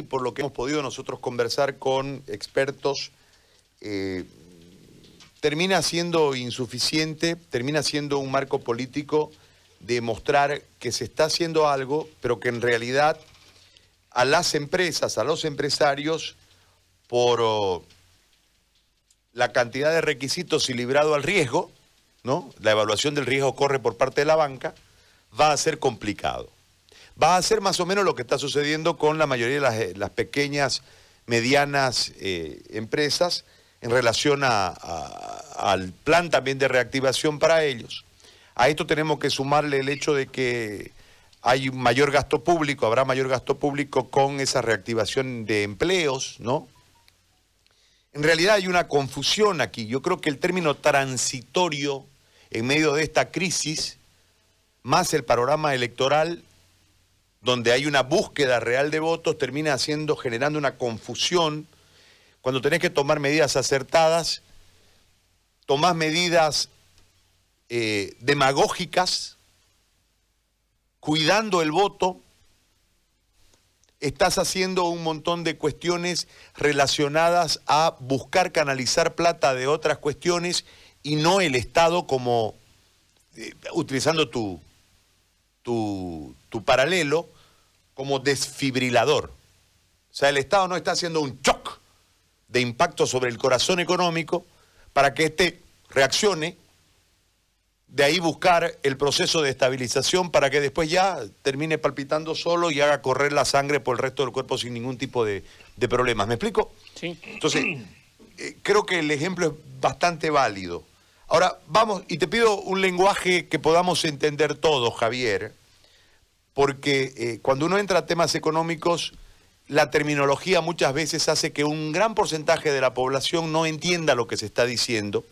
y por lo que hemos podido nosotros conversar con expertos, eh, termina siendo insuficiente, termina siendo un marco político de mostrar que se está haciendo algo, pero que en realidad a las empresas, a los empresarios, por oh, la cantidad de requisitos y librado al riesgo, ¿no? La evaluación del riesgo corre por parte de la banca, va a ser complicado. Va a ser más o menos lo que está sucediendo con la mayoría de las, eh, pequeñas, medianas eh, empresas en relación al plan también de reactivación para ellos. A esto tenemos que sumarle el hecho de que hay mayor gasto público, habrá mayor gasto público con esa reactivación de empleos, ¿no? En realidad hay una confusión aquí. Yo creo que el término transitorio en medio de esta crisis, más el panorama electoral, donde hay una búsqueda real de votos, termina haciendo, generando una confusión. Cuando tenés que tomar medidas acertadas, tomás medidas eh, demagógicas, cuidando el voto, estás haciendo un montón de cuestiones relacionadas a buscar canalizar plata de otras cuestiones y no el Estado como, eh, utilizando tu, tu, tu, paralelo, como desfibrilador. O sea, el Estado no está haciendo un shock de impacto sobre el corazón económico para que éste reaccione de ahí buscar el proceso de estabilización para que después ya termine palpitando solo y haga correr la sangre por el resto del cuerpo sin ningún tipo de, problemas. ¿Me explico? Sí. Entonces, eh, creo que el ejemplo es bastante válido. Ahora, vamos, y te pido un lenguaje que podamos entender todos, Javier, porque eh, cuando uno entra a temas económicos, la terminología muchas veces hace que un gran porcentaje de la población no entienda lo que se está diciendo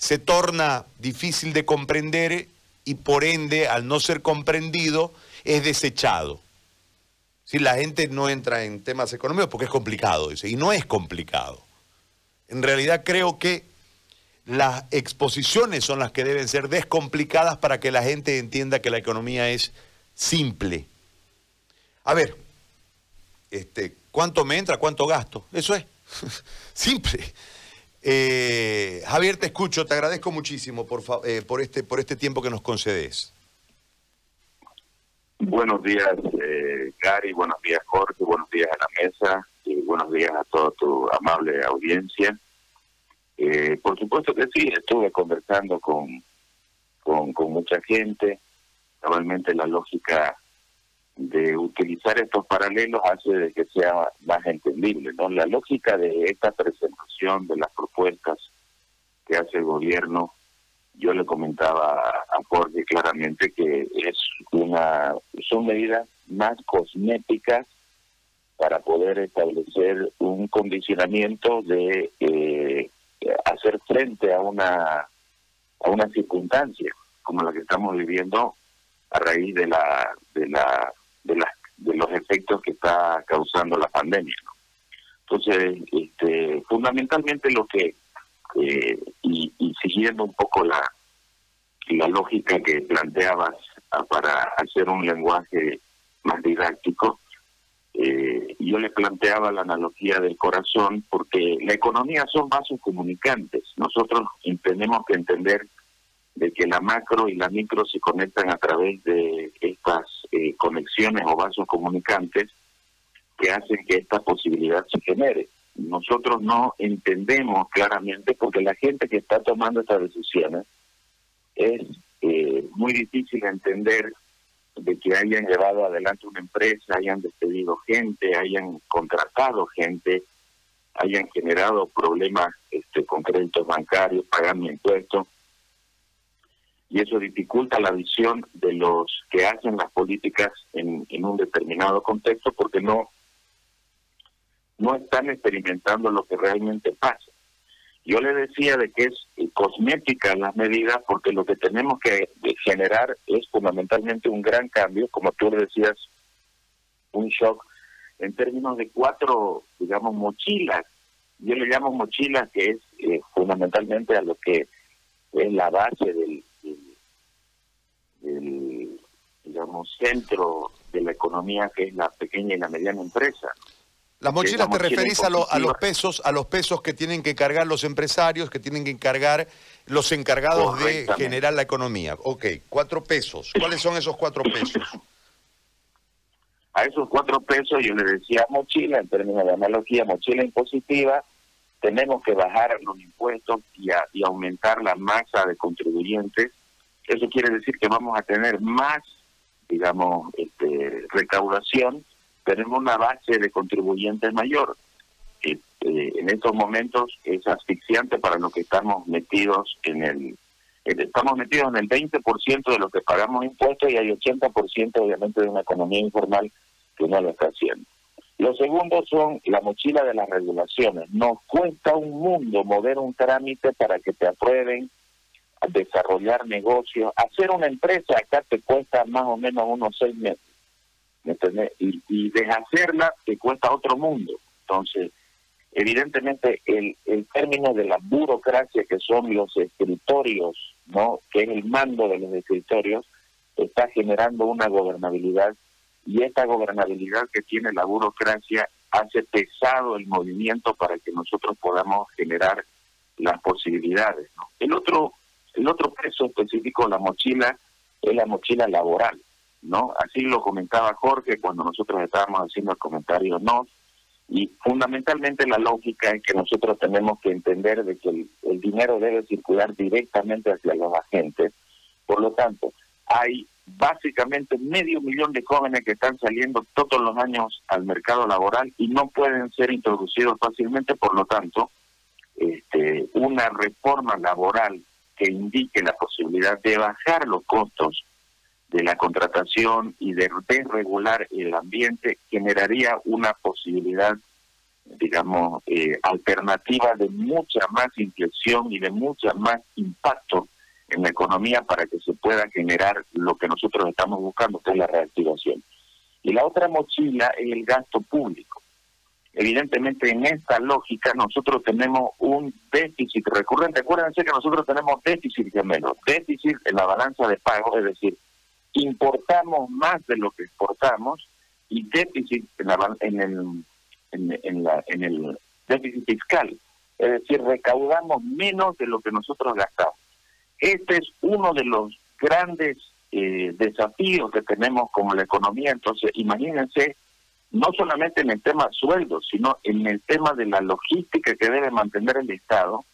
se torna difícil de comprender y por ende, al no ser comprendido, es desechado. Si la gente no entra en temas económicos porque es complicado, dice, y no es complicado. En realidad creo que las exposiciones son las que deben ser descomplicadas para que la gente entienda que la economía es simple. A ver, este, ¿cuánto me entra? ¿Cuánto gasto? Eso es. simple. Eh, Javier, te escucho, te agradezco muchísimo por, eh, por, este, por este tiempo que nos concedes. Buenos días, eh, Gary, buenos días, Jorge, buenos días a la mesa y buenos días a toda tu amable audiencia. Eh, por supuesto que sí, estuve conversando con, con, mucha gente. Normalmente la lógica de utilizar estos paralelos hace de que sea más entendible. ¿no? La lógica de esta presentación de las propuestas que hace el gobierno, yo le comentaba a Jorge claramente que es una son medidas más cosméticas para poder establecer un condicionamiento de eh, hacer frente a una a una circunstancia como la que estamos viviendo a raíz de la de la de, las de los efectos que está causando la pandemia. Entonces, este, fundamentalmente lo que, eh, y, siguiendo un poco la, la lógica que planteabas para hacer un lenguaje más didáctico, eh, yo le planteaba la analogía del corazón porque la economía son vasos comunicantes. Nosotros tenemos que entender de que la macro y la micro se conectan a través de estas eh, conexiones o vasos comunicantes que hacen que esta posibilidad se genere. Nosotros no entendemos claramente porque la gente que está tomando estas decisiones es eh, muy difícil entender de que hayan llevado adelante una empresa, hayan despedido gente, hayan contratado gente, hayan generado problemas este, con créditos bancarios, pagando impuestos y eso dificulta la visión de los que hacen las políticas en, un determinado contexto porque no, no están experimentando lo que realmente pasa. Yo le decía de que es cosmética las medidas porque lo que tenemos que generar es fundamentalmente un gran cambio, como tú decías, un shock en términos de cuatro, digamos, mochilas. Yo le llamo mochilas que es eh, fundamentalmente a lo que es la base del, digamos, centro de la economía que es la pequeña y la mediana empresa. Las mochilas te referís a, a, los pesos, a los pesos que tienen que cargar los empresarios, que tienen que cargar los encargados de generar la economía. Ok, cuatro pesos. ¿Cuáles son esos cuatro pesos? A esos cuatro pesos yo le decía mochila, en términos de analogía, mochila impositiva, tenemos que bajar los impuestos y, y aumentar la masa de contribuyentes. Eso quiere decir que vamos a tener más, digamos, este, recaudación, tenemos una base de contribuyentes mayor. Este, en estos momentos es asfixiante para los que estamos metidos en el estamos metidos en el 20% de lo que pagamos impuestos y hay 80% obviamente de una economía informal que no lo está haciendo. Lo segundo son la mochila de las regulaciones. Nos cuesta un mundo mover un trámite para que te aprueben desarrollar negocios. Hacer una empresa acá te cuesta más o menos unos seis meses. ¿Me y, y deshacerla te cuesta otro mundo. Entonces, evidentemente el, el término de la burocracia que son los escritorios, ¿no? que es el mando de los escritorios, está generando una gobernabilidad y esta gobernabilidad que tiene la burocracia hace pesado el movimiento para que nosotros podamos generar las posibilidades. El otro el otro peso específico la mochila es la mochila laboral, ¿no? Así lo comentaba Jorge cuando nosotros estábamos haciendo el comentario no y fundamentalmente la lógica es que nosotros tenemos que entender de que el, dinero debe circular directamente hacia los agentes. Por lo tanto, hay básicamente medio millón de jóvenes que están saliendo todos los años al mercado laboral y no pueden ser introducidos fácilmente, por lo tanto, este, una reforma laboral que indique la posibilidad de bajar los costos de la contratación y de desregular el ambiente generaría una posibilidad, digamos, eh, alternativa de mucha más inflexión y de mucha más impacto en la economía para que se pueda generar lo que nosotros estamos buscando, que es la reactivación. Y la otra mochila es el gasto público. Evidentemente, en esta lógica, nosotros tenemos un déficit recurrente. Acuérdense que nosotros tenemos déficit menos, déficit en la balanza de pago, es decir, importamos más de lo que exportamos y déficit en, la, en, el, en, la, en el déficit fiscal, es decir, recaudamos menos de lo que nosotros gastamos. Este es uno de los grandes eh, desafíos que tenemos como la economía. Entonces, imagínense, no solamente en el tema sueldos, sino en el tema de la logística que debe mantener el Estado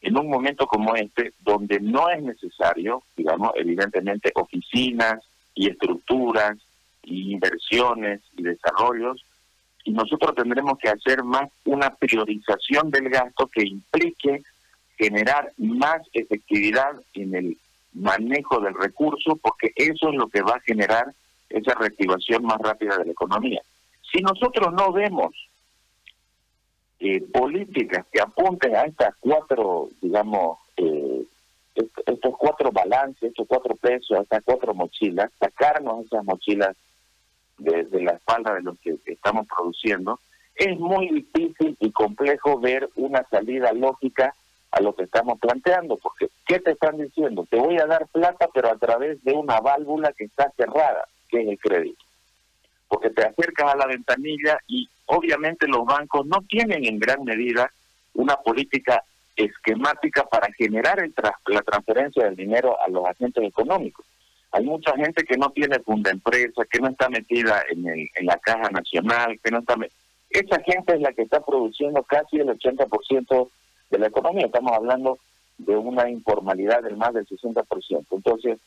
en un momento como este, donde no es necesario, digamos, evidentemente, oficinas y estructuras inversiones y desarrollos, y nosotros tendremos que hacer más una priorización del gasto que implique generar más efectividad en el manejo del recurso, porque eso es lo que va a generar esa reactivación más rápida de la economía. Si nosotros no vemos eh, políticas que apunten a estas cuatro, digamos, eh, estos cuatro balances, estos cuatro pesos, estas cuatro mochilas, sacarnos esas mochilas de, la espalda de los que estamos produciendo, es muy difícil y complejo ver una salida lógica a lo que estamos planteando, porque ¿qué te están diciendo? Te voy a dar plata, pero a través de una válvula que está cerrada, que es el crédito. Porque te acercas a la ventanilla y obviamente los bancos no tienen en gran medida una política esquemática para generar el la transferencia del dinero a los agentes económicos. Hay mucha gente que no tiene funda empresa, que no está metida en, el, en la caja nacional, que no está... Esa gente es la que está produciendo casi el 80% de la economía. Estamos hablando de una informalidad del más del 60%. Entonces,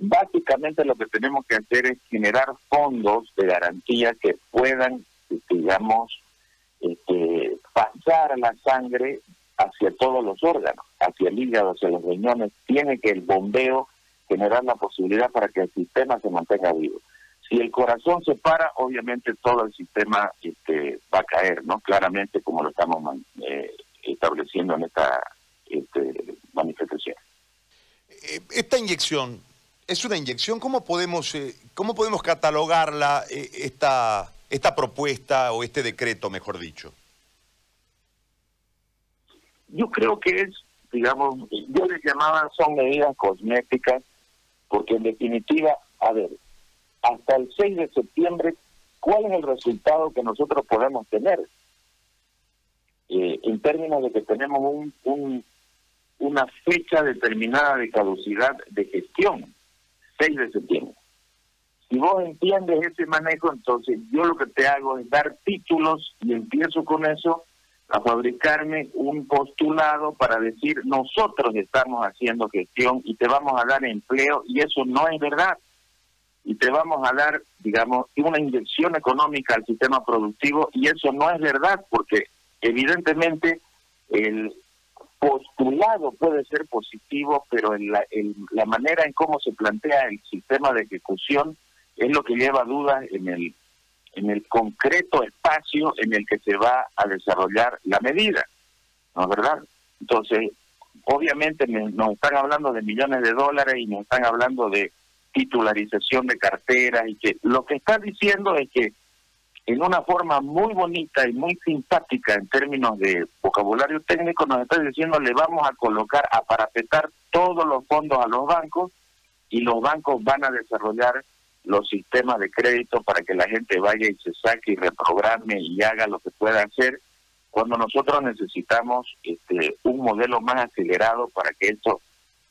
básicamente lo que tenemos que hacer es generar fondos de garantía que puedan, digamos, este, pasar la sangre hacia todos los órganos, hacia el hígado, hacia los riñones. Tiene que el bombeo generar la posibilidad para que el sistema se mantenga vivo. Si el corazón se para, obviamente todo el sistema este, va a caer, ¿no? Claramente como lo estamos eh, estableciendo en esta este, manifestación. Eh, esta inyección, ¿es una inyección? ¿Cómo podemos, eh, cómo podemos catalogarla, eh, esta, esta propuesta o este decreto, mejor dicho? Yo creo que es, digamos, yo les llamaba, son medidas cosméticas, porque en definitiva, a ver, hasta el 6 de septiembre ¿cuál es el resultado que nosotros podemos tener? Eh, en términos de que tenemos un, un, una fecha determinada de caducidad de gestión, 6 de septiembre. Si vos entiendes ese manejo, entonces yo lo que te hago es dar títulos y empiezo con eso a fabricarme un postulado para decir nosotros estamos haciendo gestión y te vamos a dar empleo y eso no es verdad. Y te vamos a dar, digamos, una inyección económica al sistema productivo y eso no es verdad porque evidentemente el postulado puede ser positivo, pero en la, en la manera en cómo se plantea el sistema de ejecución es lo que lleva dudas en el en el concreto espacio en el que se va a desarrollar la medida, ¿no es verdad? Entonces, obviamente nos están hablando de millones de dólares y nos están hablando de titularización de carteras y que lo que está diciendo es que en una forma muy bonita y muy simpática en términos de vocabulario técnico nos está diciendo le vamos a colocar a parapetar todos los fondos a los bancos y los bancos van a desarrollar los sistemas de crédito para que la gente vaya y se saque y reprograme y haga lo que pueda hacer, cuando nosotros necesitamos este, un modelo más acelerado para que esto,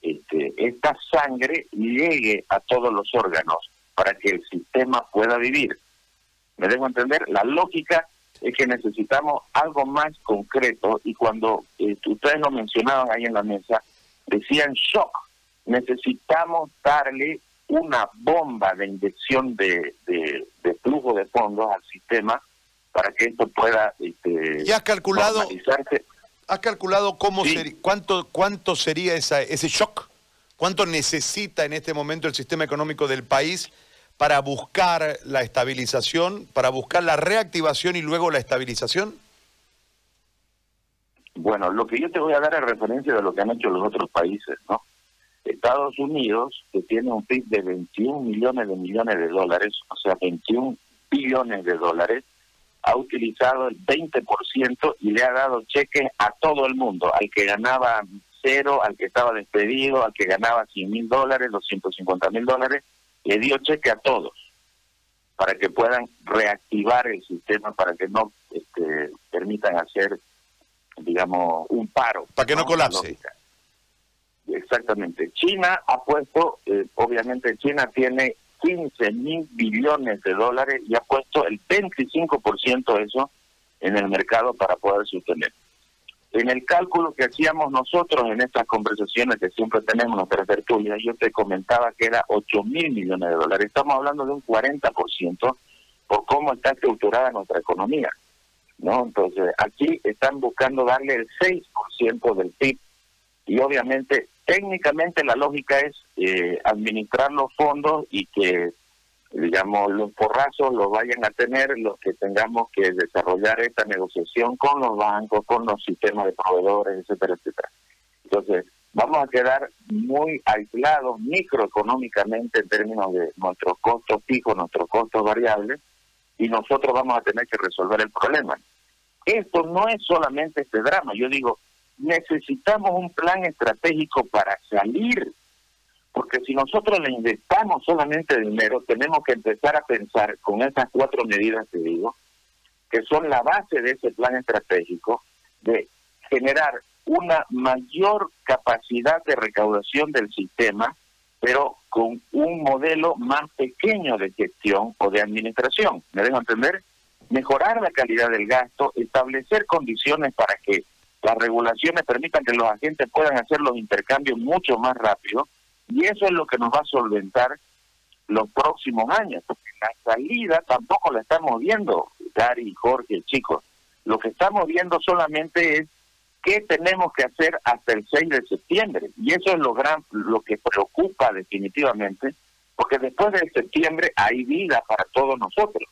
este, esta sangre llegue a todos los órganos para que el sistema pueda vivir. ¿Me dejo entender? La lógica es que necesitamos algo más concreto y cuando eh, ustedes lo mencionaban ahí en la mesa, decían shock. Necesitamos darle una bomba de inyección de, de, flujo de fondos al sistema para que esto pueda este, ¿Y has calculado, ¿Has calculado cómo cuánto, cuánto sería esa, ese shock? ¿Cuánto necesita en este momento el sistema económico del país para buscar la estabilización, para buscar la reactivación y luego la estabilización? Bueno, lo que yo te voy a dar es referencia de lo que han hecho los otros países, ¿no? Estados Unidos, que tiene un PIB de 21 millones de millones de dólares, o sea, 21 billones de dólares, ha utilizado el 20% y le ha dado cheques a todo el mundo, al que ganaba cero, al que estaba despedido, al que ganaba 100 mil dólares, 250 mil dólares, le dio cheque a todos para que puedan reactivar el sistema, para que no este, permitan hacer, digamos, un paro. Para que no, colapse. Exactamente. China ha puesto, eh, obviamente China tiene 15 mil billones de dólares y ha puesto el 25% de eso en el mercado para poder sostener. En el cálculo que hacíamos nosotros en estas conversaciones que siempre tenemos en nuestras tertulias, yo te comentaba que era 8 mil millones de dólares. Estamos hablando de un 40% por cómo está estructurada nuestra economía. ¿no? Entonces, aquí están buscando darle el 6% del PIB y obviamente técnicamente la lógica es eh, administrar los fondos y que digamos los porrazos los vayan a tener los que tengamos que desarrollar esta negociación con los bancos, con los sistemas de proveedores, etcétera, etcétera. Entonces, vamos a quedar muy aislados microeconómicamente en términos de nuestros costos fijos, nuestros costos variables, y nosotros vamos a tener que resolver el problema. Esto no es solamente este drama, yo digo, necesitamos un plan estratégico para salir, porque si nosotros le inyectamos solamente dinero, tenemos que empezar a pensar con esas cuatro medidas que digo, que son la base de ese plan estratégico, de generar una mayor capacidad de recaudación del sistema, pero con un modelo más pequeño de gestión o de administración. ¿Me dejo entender? Mejorar la calidad del gasto, establecer condiciones para que las regulaciones permitan que los agentes puedan hacer los intercambios mucho más rápido y eso es lo que nos va a solventar los próximos años, porque la salida tampoco la estamos viendo, Gary, Jorge, chicos. Lo que estamos viendo solamente es qué tenemos que hacer hasta el 6 de septiembre. Y eso es lo, gran, lo que preocupa definitivamente, porque después de septiembre hay vida para todos nosotros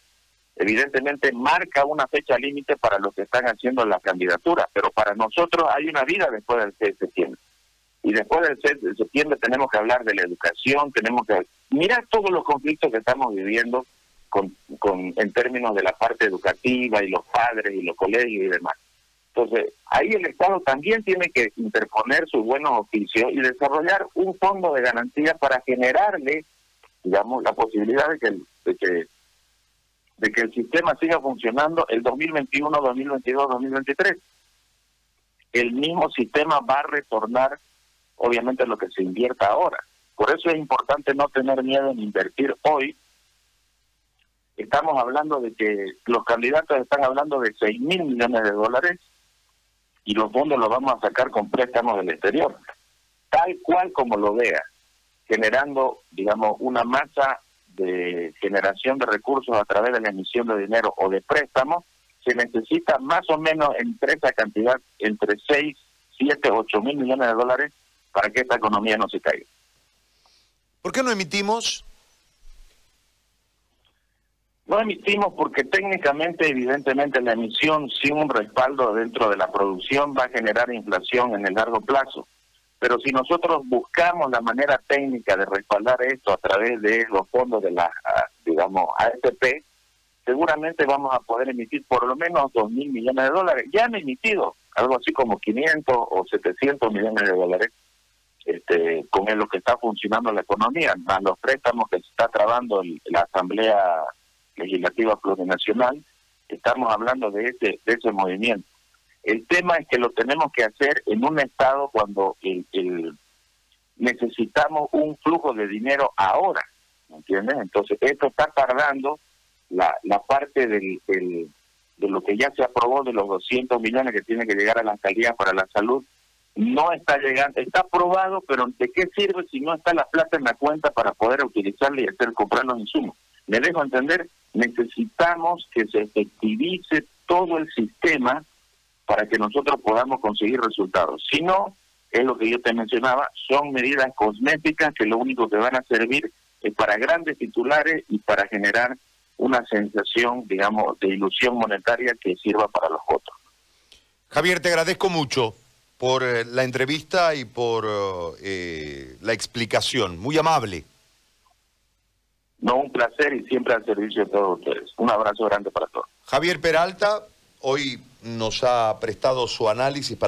evidentemente marca una fecha límite para los que están haciendo la candidatura, pero para nosotros hay una vida después del 6 de septiembre. Y después del 6 de septiembre tenemos que hablar de la educación, tenemos que mirar todos los conflictos que estamos viviendo con, con, en términos de la parte educativa y los padres y los colegios y demás. Entonces, ahí el Estado también tiene que interponer sus buenos oficios y desarrollar un fondo de garantía para generarle, digamos, la posibilidad de que, de que de que el sistema siga funcionando el 2021, 2022, 2023. El mismo sistema va a retornar, obviamente, lo que se invierta ahora. Por eso es importante no tener miedo en invertir hoy. Estamos hablando de que los candidatos están hablando de 6 mil millones de dólares y los fondos los vamos a sacar con préstamos del exterior, tal cual como lo vea, generando, digamos, una masa de generación de recursos a través de la emisión de dinero o de préstamos, se necesita más o menos entre esa cantidad, entre 6, 7, 8 mil millones de dólares para que esta economía no se caiga. ¿Por qué no emitimos? No emitimos porque técnicamente, evidentemente, la emisión sin un respaldo dentro de la producción va a generar inflación en el largo plazo. Pero si nosotros buscamos la manera técnica de respaldar esto a través de los fondos de la, digamos, AFP, seguramente vamos a poder emitir por lo menos 2 mil millones de dólares. Ya han emitido algo así como 500 o 700 millones de dólares este, con lo que está funcionando la economía, más los préstamos que se está trabando la Asamblea Legislativa Plurinacional, estamos hablando de ese, de ese movimiento. El tema es que lo tenemos que hacer en un estado cuando el, necesitamos un flujo de dinero ahora, ¿me entiendes? Entonces, esto está tardando la, la parte del, de lo que ya se aprobó de los 200 millones que tiene que llegar a la alcaldía para la salud, no está llegando, está aprobado, pero ¿de qué sirve si no está la plata en la cuenta para poder utilizarla y hacer comprar los insumos? Me dejo entender, necesitamos que se efectivice todo el sistema para que nosotros podamos conseguir resultados. Si no, es lo que yo te mencionaba, son medidas cosméticas que lo único que van a servir es para grandes titulares y para generar una sensación, digamos, de ilusión monetaria que sirva para los votos. Javier, te agradezco mucho por eh, la entrevista y por eh, la explicación. Muy amable. No, un placer y siempre al servicio de todos ustedes. Un abrazo grande para todos. Javier Peralta, hoy nos ha prestado su análisis para